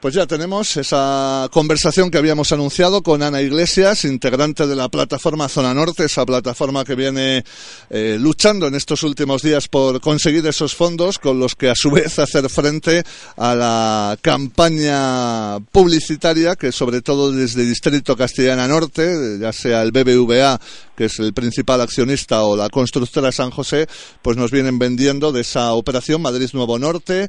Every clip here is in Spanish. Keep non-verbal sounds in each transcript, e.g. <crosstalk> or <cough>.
Pues ya tenemos esa conversación que habíamos anunciado con Ana Iglesias, integrante de la plataforma Zona Norte, esa plataforma que viene eh, luchando en estos últimos días por conseguir esos fondos con los que a su <laughs> vez hacer frente a la campaña publicitaria que sobre todo desde Distrito Castellana Norte, ya sea el BBVA que es el principal accionista, o la constructora San José, pues nos vienen vendiendo de esa operación Madrid Nuevo Norte,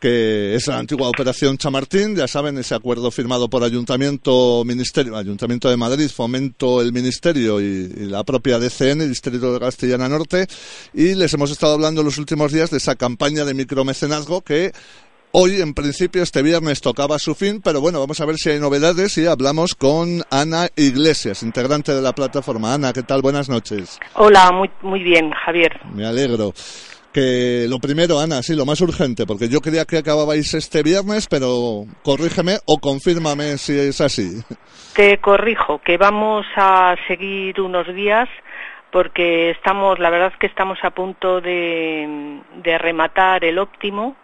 que es la antigua operación Chamartín, ya saben, ese acuerdo firmado por Ayuntamiento, Ministerio, Ayuntamiento de Madrid, Fomento el Ministerio y, la propia DCN, Distrito de Castellana Norte, y les hemos estado hablando en los últimos días de esa campaña de micromecenazgo que Hoy, en principio, este viernes tocaba su fin, pero bueno, vamos a ver si hay novedades y hablamos con Ana Iglesias, integrante de la plataforma. Ana, ¿qué tal? Buenas noches. Hola, muy, muy bien, Javier. Me alegro. Que lo primero, Ana, sí, lo más urgente, porque yo creía que acababais este viernes, pero corrígeme o confírmame si es así. Te corrijo, que vamos a seguir unos días porque estamos, la verdad es que estamos a punto de, de rematar el óptimo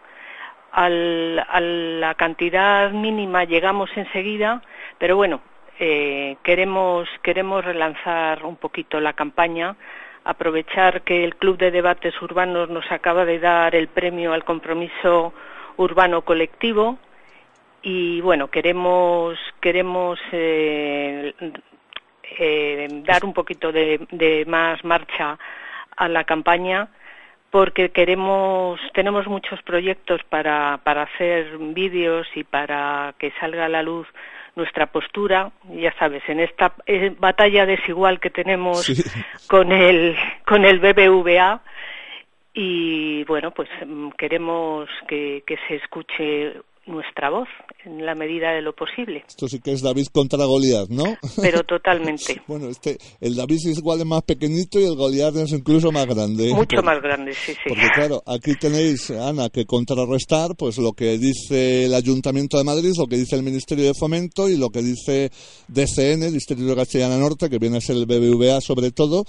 al, a la cantidad mínima llegamos enseguida, pero bueno, eh, queremos, queremos relanzar un poquito la campaña, aprovechar que el Club de Debates Urbanos nos acaba de dar el premio al compromiso urbano colectivo y bueno, queremos, queremos eh, eh, dar un poquito de más marcha a la campaña porque queremos, tenemos muchos proyectos para, para hacer vídeos y para que salga a la luz nuestra postura, ya sabes, en esta eh, batalla desigual que tenemos con el con el BBVA y bueno, pues mm, queremos que, que se escuche nuestra voz en la medida de lo posible. Esto sí que es David contra Goliat, ¿no? Pero <laughs> totalmente. bueno, este, el David es igual de más pequeñito y el Goliat es incluso más grande. Mucho más grande, sí, sí. Porque claro, aquí tenéis, Ana, que contrarrestar pues lo que dice el Ayuntamiento de Madrid, lo que dice el Ministerio de Fomento y lo que dice DCN, Distrito de Castellana Norte, que viene a ser el BBVA sobre todo.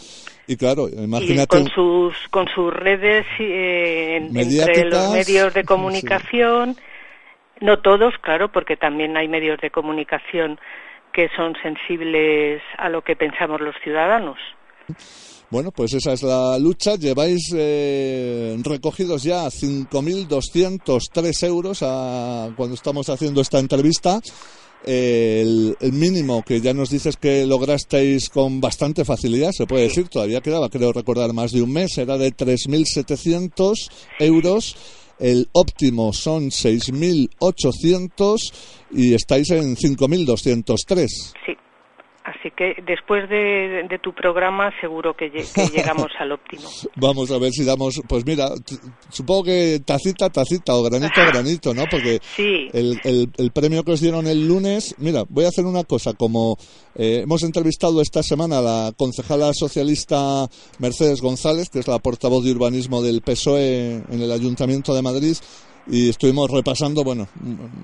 Y claro, imagínate... con sus, con sus redes eh, entre los medios de comunicación... No todos, claro, porque también hay medios de comunicación que son sensibles a lo que pensamos los ciudadanos. Bueno, pues esa es la lucha. Lleváis eh, recogidos ya 5.203 euros cuando estamos haciendo esta entrevista. el, mínimo que ya nos dices que lograsteis con bastante facilidad, se puede decir, todavía quedaba, creo recordar, más de un mes, era de 3.700 euros el óptimo son 6.800 y estáis en 5.203. Sí. Así que después de, tu programa seguro que, llegamos al óptimo. <laughs> Vamos a ver si damos, pues mira, supongo que tacita, tacita o granito a <laughs> granito, ¿no? Porque el, premio que os dieron el lunes, mira, voy a hacer una cosa, como eh, hemos entrevistado esta semana a la concejala socialista Mercedes González, que es la portavoz de urbanismo del PSOE en el Ayuntamiento de Madrid, y estuvimos repasando bueno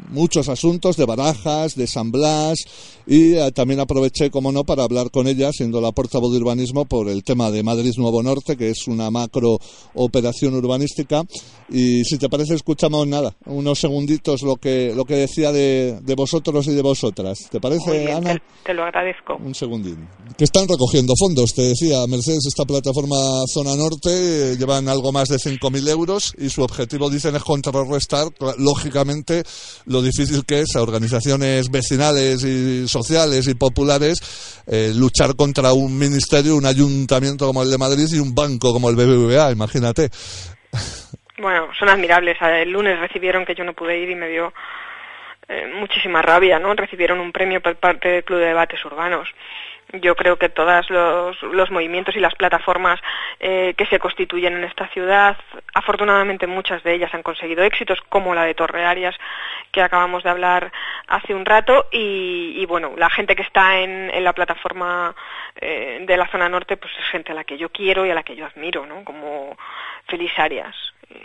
muchos asuntos de Barajas, de San Blas y eh, también aproveché como no para hablar con ella siendo la portavoz de urbanismo por el tema de Madrid Nuevo Norte que es una macro operación urbanística. Y si te parece escuchamos nada unos segunditos lo que lo que decía de, de vosotros y de vosotras. ¿te parece Ana? Te, lo agradezco. Un segundín. Que están recogiendo fondos te decía Mercedes esta plataforma Zona Norte llevan algo más de 5.000 euros y su objetivo dicen es contra restar, lógicamente, lo difícil que es a organizaciones vecinales y sociales y populares eh, luchar contra un ministerio, un ayuntamiento como el de Madrid y un banco como el BBVA, imagínate. Bueno, son admirables. El lunes recibieron que yo no pude ir y me dio eh, muchísima rabia, ¿no? Recibieron un premio por parte del Club de Debates Urbanos. Yo creo que todos los, movimientos y las plataformas eh, que se constituyen en esta ciudad, afortunadamente muchas de ellas han conseguido éxitos, como la de Torre Arias, que acabamos de hablar hace un rato, y, bueno, la gente que está en, la plataforma eh, de la zona norte, pues es gente a la que yo quiero y a la que yo admiro, ¿no? Como Feliz Arias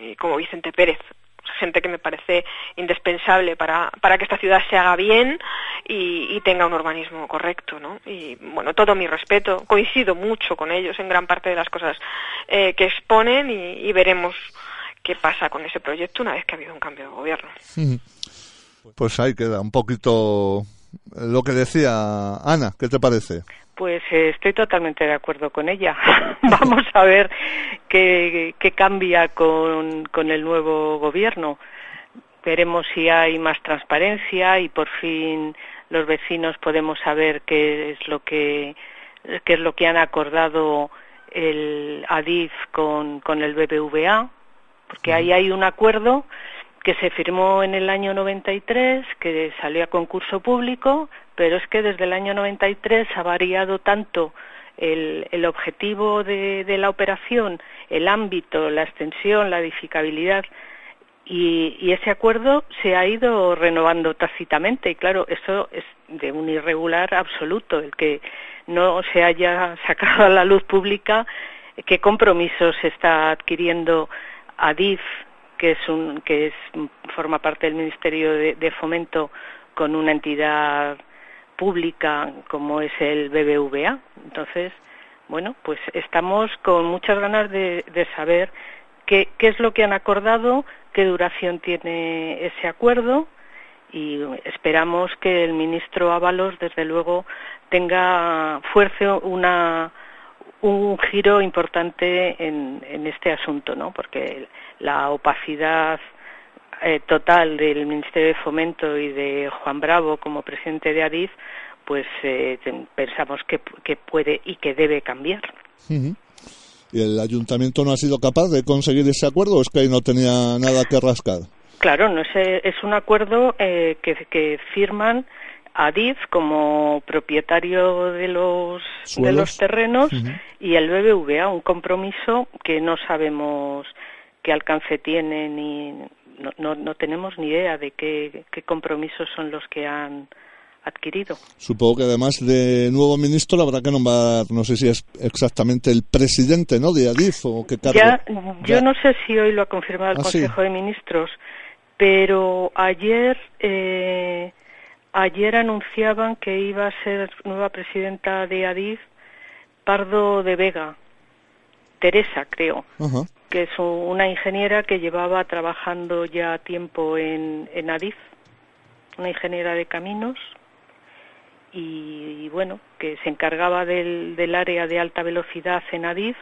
y como Vicente Pérez, gente que me parece indispensable para, para que esta ciudad se haga bien y, tenga un urbanismo correcto, ¿no? Y bueno, todo mi respeto, coincido mucho con ellos en gran parte de las cosas eh, que exponen y, veremos qué pasa con ese proyecto una vez que ha habido un cambio de gobierno. Pues ahí queda un poquito lo que decía Ana, ¿qué te parece? Pues eh, estoy totalmente de acuerdo con ella. <laughs> Vamos a ver qué, cambia con, con, el nuevo gobierno. Veremos si hay más transparencia y por fin los vecinos podemos saber qué es lo que qué es lo que han acordado el ADIF con, con el BBVA, porque ahí hay un acuerdo que se firmó en el año 93, que salió a concurso público, pero es que desde el año 93 ha variado tanto el, el objetivo de, la operación, el ámbito, la extensión, la edificabilidad, y, y, ese acuerdo se ha ido renovando tácitamente. Y claro, eso es de un irregular absoluto, el que no se haya sacado a la luz pública qué compromisos está adquiriendo ADIF que es un que es forma parte del Ministerio de, Fomento con una entidad pública como es el BBVA. Entonces, bueno, pues estamos con muchas ganas de, saber qué, qué es lo que han acordado, qué duración tiene ese acuerdo y esperamos que el ministro Ábalos, desde luego, tenga fuerza una un giro importante en, en este asunto, ¿no? Porque la opacidad eh, total del Ministerio de Fomento y de Juan Bravo como presidente de ADIF, pues eh, pensamos que, puede y que debe cambiar. ¿Y el ayuntamiento no ha sido capaz de conseguir ese acuerdo o es que ahí no tenía nada que rascar? Claro, no es, es un acuerdo eh, que, que firman Adif como propietario de los de los terrenos y el BBVA un compromiso que no sabemos qué alcance tiene ni no, no, tenemos ni idea de qué, qué, compromisos son los que han adquirido. Supongo que además de nuevo ministro habrá que nombrar, no sé si es exactamente el presidente, ¿no? De Adif o qué cargo. Ya, yo no sé si hoy lo ha confirmado el ah, Consejo de Ministros, pero ayer eh, ayer anunciaban que iba a ser nueva presidenta de Adif Pardo de Vega, Teresa, creo, que es una ingeniera que llevaba trabajando ya tiempo en, en Adif, una ingeniera de caminos, y, bueno, que se encargaba del, del área de alta velocidad en Adif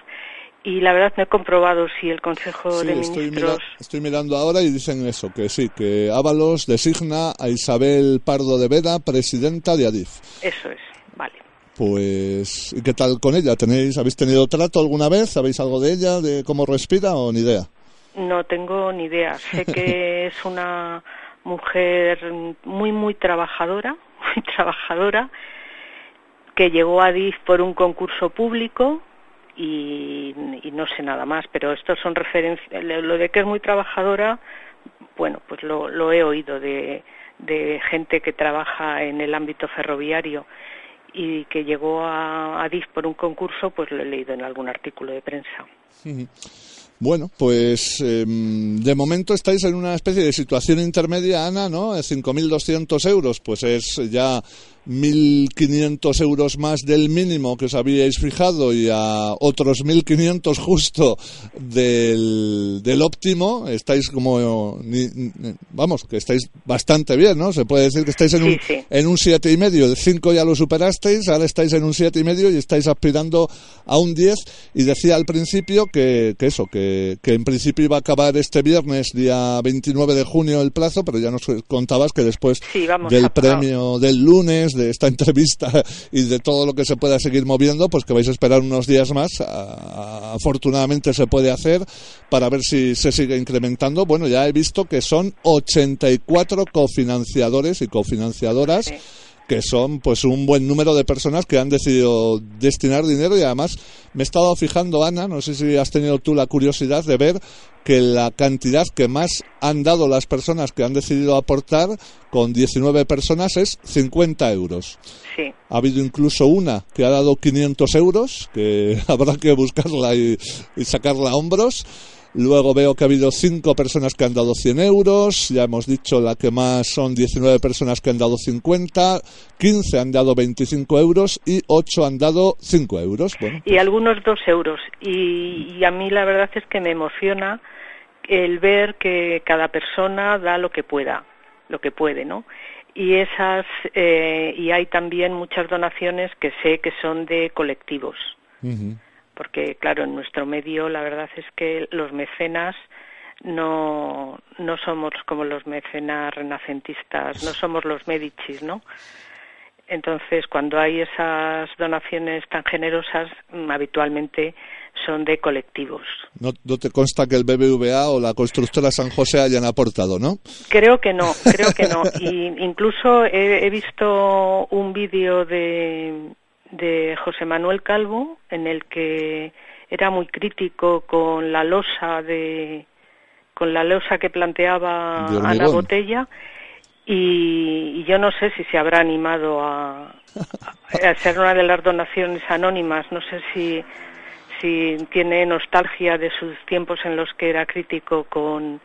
y la verdad no he comprobado si el Consejo de Ministros... Estoy, mirando ahora y dicen eso, que sí, que Ábalos designa a Isabel Pardo de Veda presidenta de ADIF. Eso es, vale. Pues, ¿y qué tal con ella? ¿Tenéis, ¿Habéis tenido trato alguna vez? ¿Sabéis algo de ella, de cómo respira o ni idea? No tengo ni idea. Sé que <laughs> es una mujer muy, muy trabajadora, <laughs> muy trabajadora, que llegó a ADIF por un concurso público y, no sé nada más, pero estos son referencias, lo de que es muy trabajadora, bueno, pues lo, lo he oído de, de gente que trabaja en el ámbito ferroviario y que llegó a, a DIF por un concurso, pues lo he leído en algún artículo de prensa. Bueno, pues em, de momento estáis en una especie de situación intermedia, Ana, ¿no? 5.200 euros, pues es ya 1.500 euros más del mínimo que os habíais fijado y a otros 1.500 justo del, del óptimo, estáis como, vamos, que estáis bastante bien, ¿no? Se puede decir que estáis en un, en un siete y medio, el 5 ya lo superasteis, ahora estáis en un siete y medio y estáis aspirando a un 10 y decía al principio que, que eso, que, que en principio iba a acabar este viernes, día 29 de junio el plazo, pero ya nos contabas que después del premio del lunes, de esta <laughs> entrevista y de todo lo que se pueda seguir moviendo, pues que vais a esperar unos días más. afortunadamente se puede hacer para ver si se sigue incrementando. Bueno, ya he visto que son 84 cofinanciadores y cofinanciadoras. Que son pues un buen número de personas que han decidido destinar dinero y además me he estado fijando, Ana, no sé si has tenido tú la curiosidad de ver que la cantidad que más han dado las personas que han decidido aportar con 19 personas es 50 euros. Sí. Ha habido incluso una que ha dado 500 euros, que <laughs> habrá que buscarla y, y sacarla a hombros. Luego veo que ha habido cinco personas que han dado 100 euros, ya hemos dicho la que más son 19 personas que han dado 50, 15 han dado 25 euros y 8 han dado 5 euros. y algunos 2 euros. Y, y, a mí la verdad es que me emociona el ver que cada persona da lo que pueda, lo que puede, ¿no? Y esas eh, y hay también muchas donaciones que sé que son de colectivos porque claro, en nuestro medio la verdad es que los mecenas no, no somos como los mecenas renacentistas, no somos los medicis, ¿no? Entonces, cuando hay esas donaciones tan generosas, mm, habitualmente son de colectivos. No, te consta que el BBVA o la constructora San José hayan aportado, ¿no? Creo que no, creo que no. <laughs> Y incluso he visto un vídeo de, de José Manuel Calvo, en el que era muy crítico con la losa de con la losa que planteaba Ana Botella. Y, yo no sé si se habrá animado a, a, a ser una de las donaciones anónimas, no sé si si tiene nostalgia de sus tiempos en los que era crítico con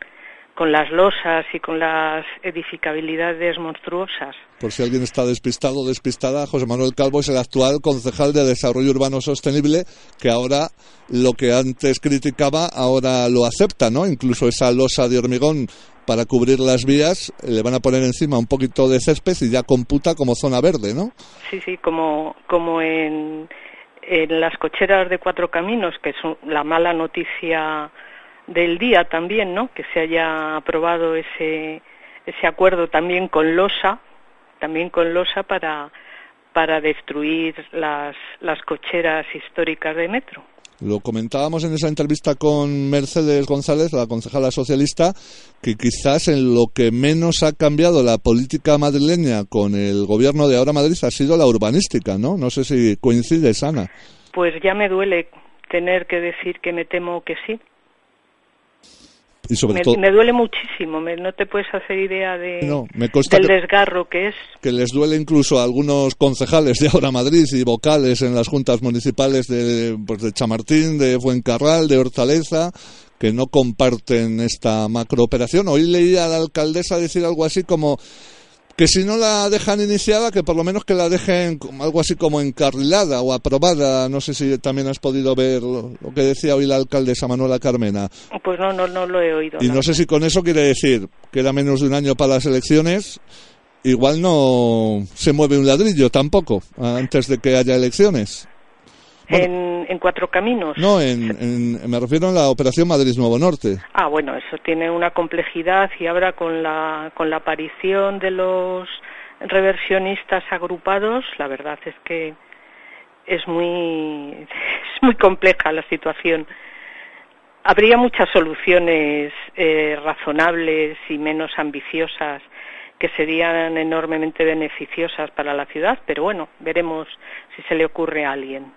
con las losas y con las edificabilidades monstruosas. Por si alguien está despistado o despistada, José Manuel Calvo es el actual concejal de Desarrollo Urbano Sostenible, que ahora lo que antes criticaba, ahora lo acepta, ¿no? Incluso esa losa de hormigón para cubrir las vías, le van a poner encima un poquito de césped y ya computa como zona verde, ¿no? Sí, sí, como, como en, en las cocheras de cuatro caminos, que es la mala noticia del día también, ¿no? Que se haya aprobado ese ese acuerdo también con Losa, también con Losa para para destruir las las cocheras históricas de metro. Lo comentábamos en esa entrevista con Mercedes González, la concejala socialista, que quizás en lo que menos ha cambiado la política madrileña con el gobierno de ahora Madrid ha sido la urbanística, ¿no? No sé si coincide, Ana. Pues ya me duele tener que decir que me temo que sí me, duele muchísimo, no te puedes hacer idea de, del desgarro que es. Que les duele incluso a algunos concejales de ahora Madrid y vocales en las juntas municipales de, pues de Chamartín, de Fuencarral, de Hortaleza, que no comparten esta macrooperación. Hoy leía a la alcaldesa decir algo así como que si no la dejan iniciada, que por lo menos que la dejen algo así como encarrilada o aprobada. No sé si también has podido ver lo, que decía hoy la alcaldesa Manuela Carmena. Pues no, no, no lo he oído. Y no, sé si con eso quiere decir que era menos de un año para las elecciones. Igual no se mueve un ladrillo tampoco antes de que haya elecciones en, Cuatro Caminos. No, en, me refiero a la Operación Madrid Nuevo Norte. Ah, bueno, eso tiene una complejidad y ahora con la, con la aparición de los reversionistas agrupados, la verdad es que es muy, <laughs> es muy compleja la situación. Habría muchas soluciones eh, razonables y menos ambiciosas que serían enormemente beneficiosas para la ciudad, pero bueno, veremos si se le ocurre a alguien.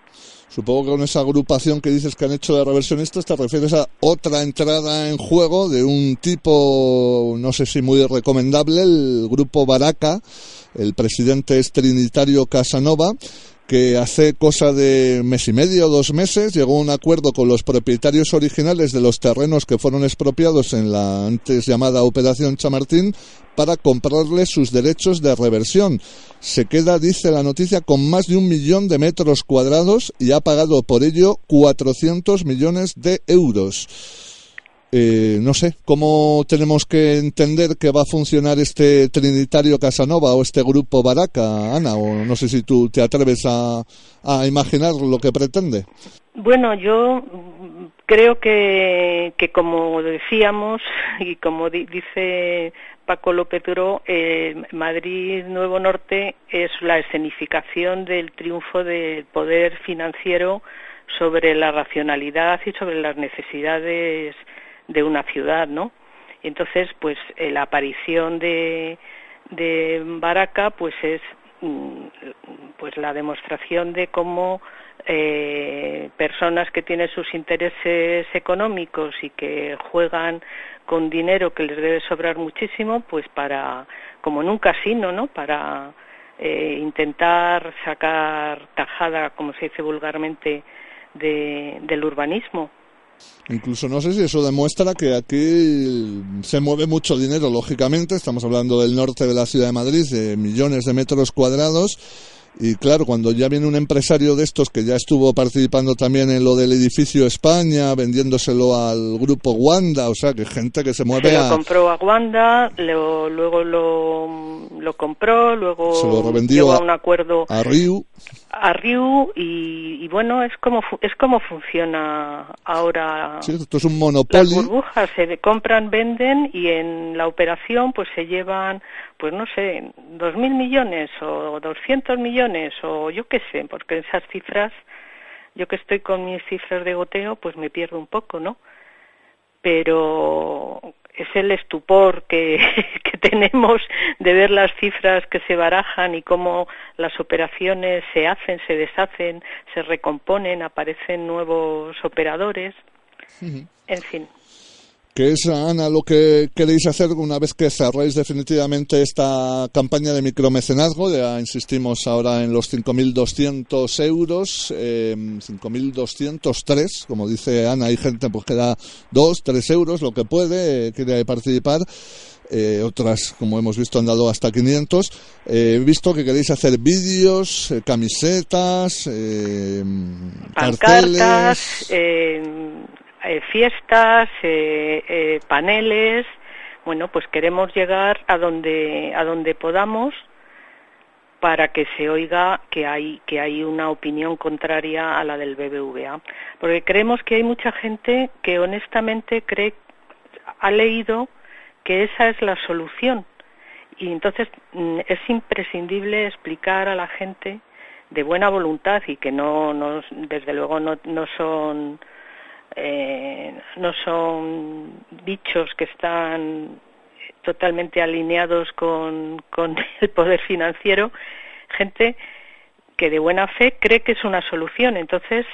Supongo que con esa agrupación que dices que han hecho de reversionistas te refieres a otra entrada en juego de un tipo, no sé si muy recomendable, el grupo Baraca, el presidente es Trinitario Casanova, que hace cosa de mes y medio, dos meses, llegó a un acuerdo con los propietarios originales de los terrenos que fueron expropiados en la antes llamada Operación Chamartín para comprarles sus derechos de reversión. Se queda, dice la noticia, con más de un millón de metros cuadrados y ha pagado por ello 400 millones de euros. Eh, no sé, ¿cómo tenemos que entender que va a funcionar este Trinitario Casanova o este grupo Baraca, Ana? O no sé si tú te atreves a, imaginar lo que pretende. Bueno, yo creo que, que como decíamos <laughs> y como dice Paco López Duro, eh, Madrid Nuevo Norte es la escenificación del triunfo del poder financiero sobre la racionalidad y sobre las necesidades de una ciudad, ¿no? entonces, pues eh, la aparición de, de Baraca, pues es mm, pues la demostración de cómo eh, personas que tienen sus intereses económicos y que juegan con dinero que les debe sobrar muchísimo, pues para, como en un casino, ¿no? Para eh, intentar sacar tajada, como se dice vulgarmente, del urbanismo. Incluso no sé si eso demuestra que aquí se mueve mucho dinero, lógicamente. Estamos hablando del norte de la ciudad de Madrid, de millones de metros cuadrados y claro, cuando ya viene un empresario de estos que ya estuvo participando también en lo del edificio España, vendiéndoselo al grupo Wanda, o sea, que gente que se mueve se lo compró a Wanda, luego lo, lo compró, luego se lo revendió a, un acuerdo a Ryu. A Ryu y, bueno, es como es como funciona ahora. Sí, esto es un monopolio. Las burbujas se compran, venden y en la operación pues se llevan pues no sé, dos mil millones o doscientos millones o yo qué sé, porque esas cifras, yo que estoy con mis cifras de goteo, pues me pierdo un poco, ¿no? Pero es el estupor que, <laughs> que tenemos de ver las cifras que se barajan y cómo las operaciones se hacen, se deshacen, se recomponen, aparecen nuevos operadores, en fin que es, Ana, lo que queréis hacer una vez que cerréis definitivamente esta campaña de micromecenazgo, ya insistimos ahora en los 5.200 euros, eh, 5.203, como dice Ana, hay gente pues que da 2, 3 euros, lo que puede, eh, quiere participar. Eh, otras, como hemos visto, han dado hasta 500. Eh, he visto que queréis hacer vídeos, eh, camisetas, eh, carteles. Eh, fiestas, eh, eh, paneles. Bueno, pues queremos llegar a donde a donde podamos para que se oiga que hay que hay una opinión contraria a la del BBVA, porque creemos que hay mucha gente que honestamente cree ha leído que esa es la solución y entonces mm, es imprescindible explicar a la gente de buena voluntad y que no, no desde luego no, no son eh, no son bichos que están totalmente alineados con, con <laughs> el poder financiero, gente que de buena fe cree que es una solución. Entonces,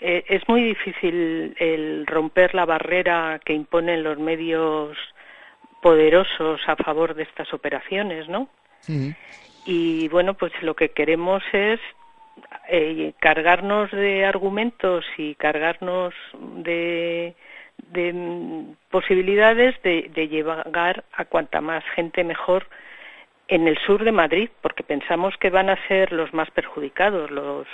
eh, es muy difícil el romper la barrera que imponen los medios poderosos a favor de estas operaciones, ¿no? Y bueno, pues lo que queremos es eh, cargarnos de argumentos y cargarnos de, posibilidades de, llegar a cuanta más gente mejor en el sur de Madrid, porque pensamos que van a ser los más perjudicados, los,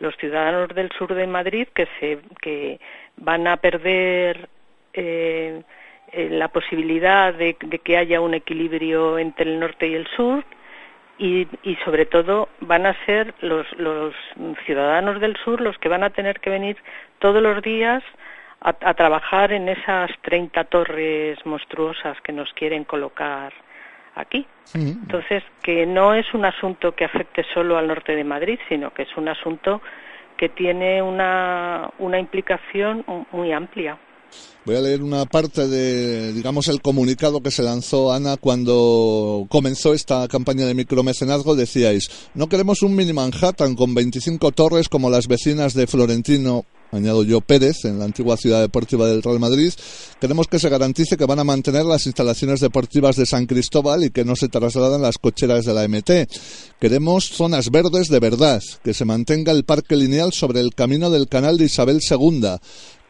los ciudadanos del sur de Madrid que, se, que van a perder eh, eh, la posibilidad de, que haya un equilibrio entre el norte y el sur y, sobre todo van a ser los, los ciudadanos del sur los que van a tener que venir todos los días a, trabajar en esas 30 torres monstruosas que nos quieren colocar aquí. Entonces, que no es un asunto que afecte solo al norte de Madrid, sino que es un asunto que tiene una, una implicación muy amplia. Voy a leer una parte de, digamos, el comunicado que se lanzó Ana cuando comenzó esta campaña de micromecenazgo. Decíais, no queremos un mini Manhattan con 25 torres como las vecinas de Florentino añado yo Pérez, en la antigua ciudad deportiva del Real Madrid, queremos que se garantice que van a mantener las instalaciones deportivas de San Cristóbal y que no se trasladan las cocheras de la MT. Queremos zonas verdes de verdad, que se mantenga el parque lineal sobre el camino del canal de Isabel II,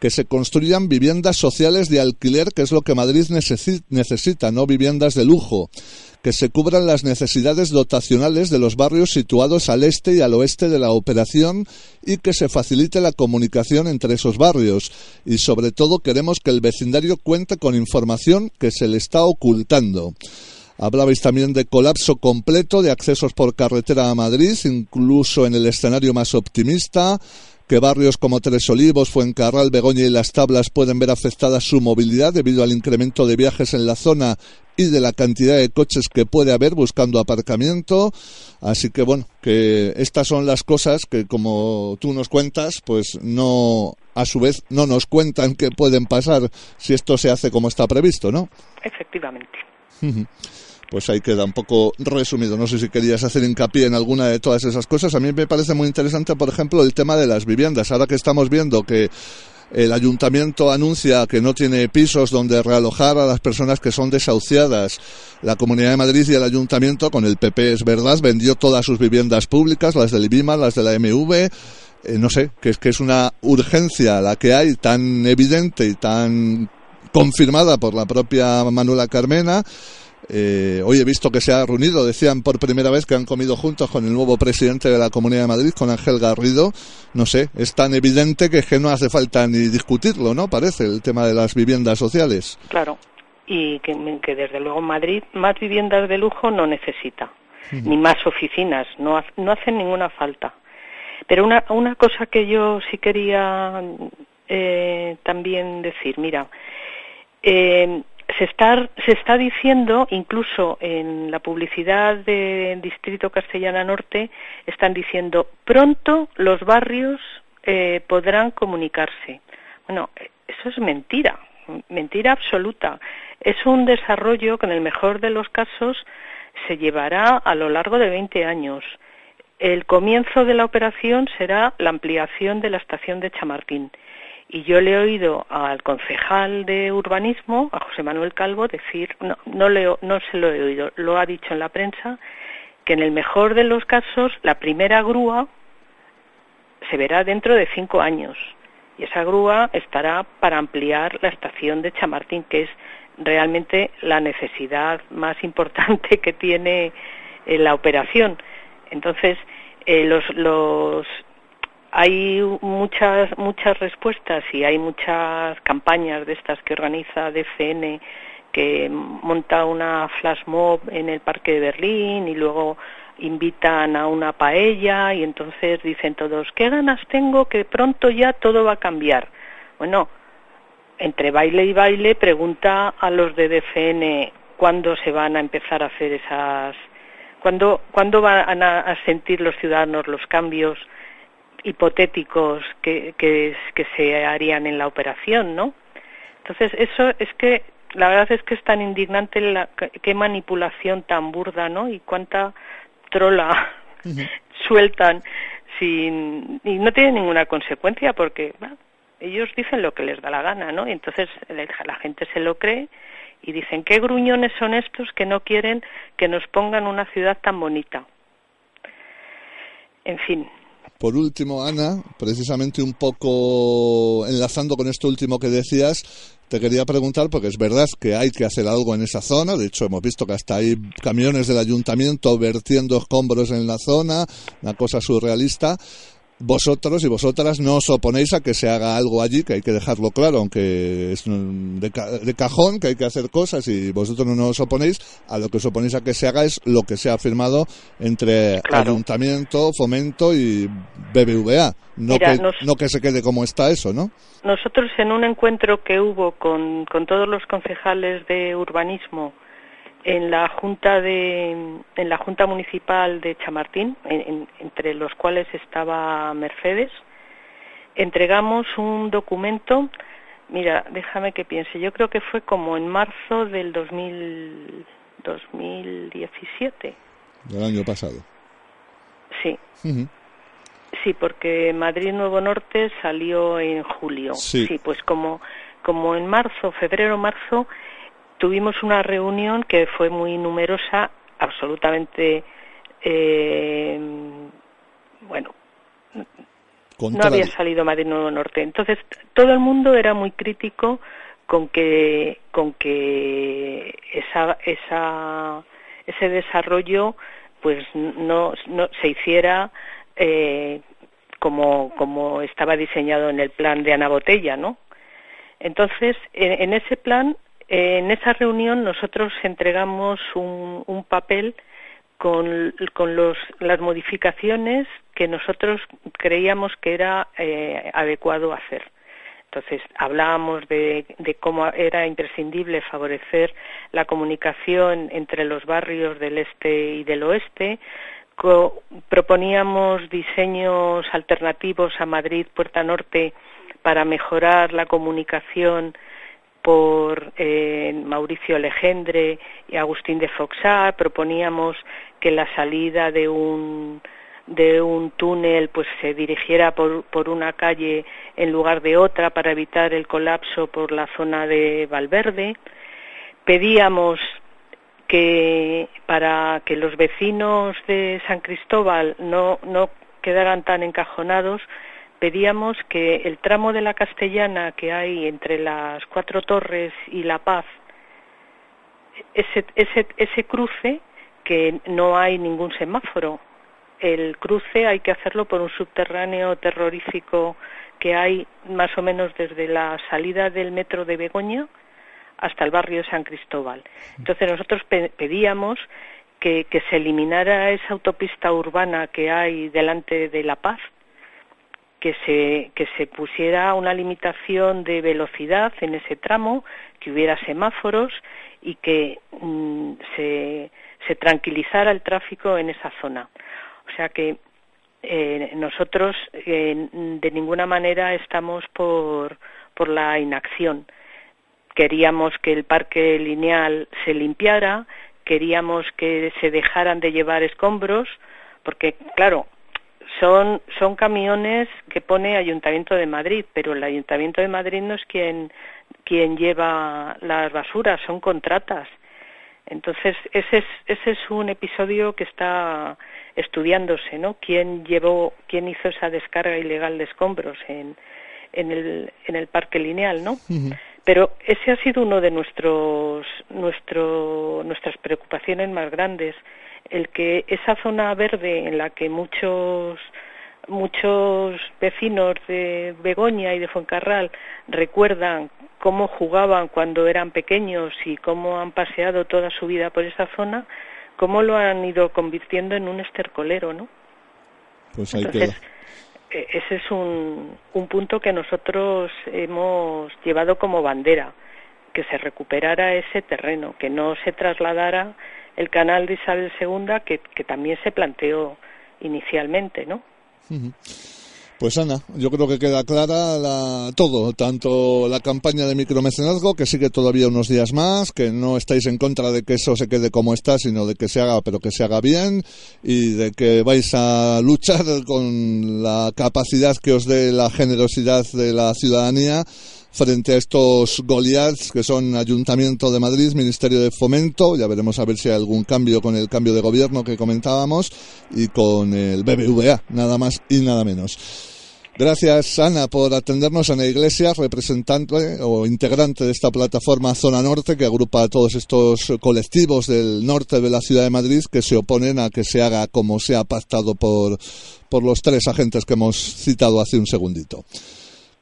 que se construyan viviendas sociales de alquiler, que es lo que Madrid necesita, no viviendas de lujo, que se cubran las necesidades dotacionales de los barrios situados al este y al oeste de la operación y que se facilite la comunicación entre esos barrios. Y sobre todo queremos que el vecindario cuente con información que se le está ocultando. Hablabais también de colapso completo de accesos por carretera a Madrid, incluso en el escenario más optimista que barrios como Tres Olivos, Fuencarral, Begoña y Las Tablas pueden ver afectada su movilidad debido al incremento de viajes en la zona y de la cantidad de coches que puede haber buscando aparcamiento. Así que bueno, que estas son las cosas que como tú nos cuentas, pues no, a su vez no nos cuentan que pueden pasar si esto se hace como está previsto, ¿no? Efectivamente. <laughs> pues ahí queda un poco resumido. No sé si querías hacer hincapié en alguna de todas esas cosas. A mí me parece muy interesante, por ejemplo, el tema de las viviendas. Ahora que estamos viendo que el ayuntamiento anuncia que no tiene pisos donde realojar a las personas que son desahuciadas. La Comunidad de Madrid y el ayuntamiento, con el PP es verdad, vendió todas sus viviendas públicas, las del IBIMA, las de la MV. Eh, no sé, que es que es una urgencia la que hay tan evidente y tan confirmada por la propia Manuela Carmena eh, hoy he visto que se ha reunido, decían por primera vez que han comido juntos con el nuevo presidente de la Comunidad de Madrid, con Ángel Garrido. No sé, es tan evidente que, que no hace falta ni discutirlo, ¿no? Parece el tema de las viviendas sociales. Claro, y que, desde luego Madrid más viviendas de lujo no necesita, ni más oficinas, no, no hacen ninguna falta. Pero una, una cosa que yo sí quería eh, también decir, mira, eh, se está, diciendo, incluso en la publicidad del Distrito Castellana Norte, están diciendo pronto los barrios eh, podrán comunicarse. Bueno, eso es mentira, mentira absoluta. Es un desarrollo que en el mejor de los casos se llevará a lo largo de 20 años. El comienzo de la operación será la ampliación de la estación de Chamartín y yo le he oído al concejal de urbanismo, a José Manuel Calvo, decir, no, no, no se lo he oído, lo ha dicho en la prensa, que en el mejor de los casos la primera grúa se verá dentro de cinco años y esa grúa estará para ampliar la estación de Chamartín, que es realmente la necesidad más importante que tiene eh, la operación. Entonces, eh, los, los hay muchas muchas respuestas y hay muchas campañas de estas que organiza DCN que monta una flash mob en el parque de Berlín y luego invitan a una paella y entonces dicen todos qué ganas tengo que pronto ya todo va a cambiar bueno entre baile y baile pregunta a los de DCN cuándo se van a empezar a hacer esas cuándo cuándo van a sentir los ciudadanos los cambios hipotéticos que, que, se harían en la operación, ¿no? Entonces, eso es que la verdad es que es tan indignante la, qué manipulación tan burda, ¿no? Y cuánta trola <laughs> sueltan sin y no tiene ninguna consecuencia porque ellos dicen lo que les da la gana, ¿no? Y entonces la gente se lo cree y dicen qué gruñones son estos que no quieren que nos pongan una ciudad tan bonita. En fin, por último, Ana, precisamente un poco enlazando con esto último que decías, te quería preguntar, porque es verdad que hay que hacer algo en esa zona, de hecho hemos visto que hasta hay camiones del ayuntamiento vertiendo escombros en la zona, una cosa surrealista, vosotros y vosotras no os oponéis a que se haga algo allí, que hay que dejarlo claro, aunque es de, cajón, que hay que hacer cosas y vosotros no os oponéis, a lo que os oponéis a que se haga es lo que se ha firmado entre Ayuntamiento, Fomento y BBVA. No, que, no que se quede como está eso, ¿no? Nosotros en un encuentro que hubo con, con todos los concejales de urbanismo en la junta de en la junta municipal de Chamartín entre los cuales estaba Mercedes entregamos un documento. Mira déjame que piense. Yo creo que fue como en marzo del 2000, 2017 del año pasado. Sí. Sí porque Madrid Nuevo Norte salió en julio. Sí, sí pues como como en marzo febrero marzo tuvimos una reunión que fue muy numerosa, absolutamente, eh, bueno, no había salido Madrid Nuevo Norte. Entonces, todo el mundo era muy crítico con que, con que esa, esa, ese desarrollo pues no, no se hiciera eh, como, como estaba diseñado en el plan de Ana Botella, ¿no? Entonces, en ese plan en esa reunión nosotros entregamos un, papel con, las modificaciones que nosotros creíamos que era eh, adecuado hacer. Entonces, hablábamos de, cómo era imprescindible favorecer la comunicación entre los barrios del este y del oeste, proponíamos diseños alternativos a Madrid, Puerta Norte, para mejorar la comunicación por eh, Mauricio Legendre y Agustín de Foxá, proponíamos que la salida de un de un túnel pues se dirigiera por, por una calle en lugar de otra para evitar el colapso por la zona de Valverde. Pedíamos que para que los vecinos de San Cristóbal no, no quedaran tan encajonados, pedíamos que el tramo de la Castellana que hay entre las Cuatro Torres y La Paz, ese, ese, cruce, que no hay ningún semáforo, el cruce hay que hacerlo por un subterráneo terrorífico que hay más o menos desde la salida del metro de Begoña hasta el barrio de San Cristóbal. Entonces nosotros pedíamos que, se eliminara esa autopista urbana que hay delante de La Paz, que se, que se pusiera una limitación de velocidad en ese tramo, que hubiera semáforos y que mm, se, tranquilizara el tráfico en esa zona. O sea que eh, nosotros eh, de ninguna manera estamos por, por la inacción. Queríamos que el parque lineal se limpiara, queríamos que se dejaran de llevar escombros, porque claro, son, son camiones que pone Ayuntamiento de Madrid, pero el Ayuntamiento de Madrid no es quien, quien lleva las basuras, son contratas. Entonces, ese es, ese es un episodio que está estudiándose, ¿no? ¿Quién llevó, quién hizo esa descarga ilegal de escombros en, en, el, en el parque lineal, ¿no? Pero ese ha sido uno de nuestros, nuestro, nuestras preocupaciones más grandes, el que esa zona verde en la que muchos muchos vecinos de Begoña y de Fuencarral recuerdan cómo jugaban cuando eran pequeños y cómo han paseado toda su vida por esa zona, cómo lo han ido convirtiendo en un estercolero, ¿no? Pues Entonces, e, ese es un, un punto que nosotros hemos llevado como bandera, que se recuperara ese terreno, que no se trasladara el canal de Isabel II, que, que también se planteó inicialmente, ¿no? Pues Ana, yo creo que queda clara todo, tanto la campaña de micromecenazgo, que sigue todavía unos días más, que no estáis en contra de que eso se quede como está, sino de que se haga, pero que se haga bien, y de que vais a luchar con la capacidad que os dé la generosidad de la ciudadanía frente a estos Goliaths que son Ayuntamiento de Madrid, Ministerio de Fomento, ya veremos a ver si hay algún cambio con el cambio de gobierno que comentábamos, y con el BBVA, nada más y nada menos. Gracias, Ana, por atendernos. Ana Iglesias, representante o integrante de esta plataforma Zona Norte, que agrupa a todos estos colectivos del norte de la ciudad de Madrid que se oponen a que se haga como se ha pactado por, por los tres agentes que hemos citado hace un segundito.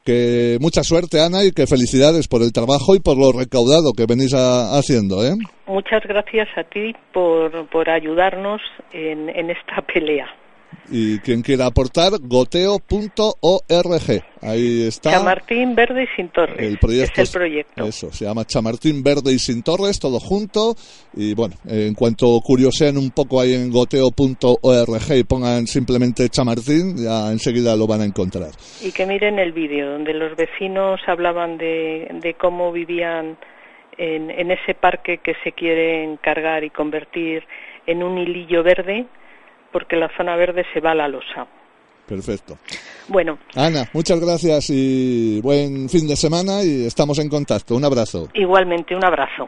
Que mucha suerte, Ana, y que felicidades por el trabajo y por lo recaudado que venís haciendo. ¿eh? Muchas gracias a ti por, por ayudarnos en, en esta pelea. Y quien quiera aportar, goteo.org. Ahí está. Chamartín Verde y Sin Torres. El proyecto, es el proyecto. Eso, se llama Chamartín Verde y Sin Torres, todo junto. Y bueno, en cuanto curiosean un poco ahí en goteo.org y pongan simplemente Chamartín, ya enseguida lo van a encontrar. Y que miren el vídeo, donde los vecinos hablaban de, de cómo vivían en, en ese parque que se quiere encargar y convertir en un hilillo verde porque la zona verde se va a la losa. Perfecto. Bueno. Ana, muchas gracias y buen fin de semana y estamos en contacto. Un abrazo. Igualmente, un abrazo.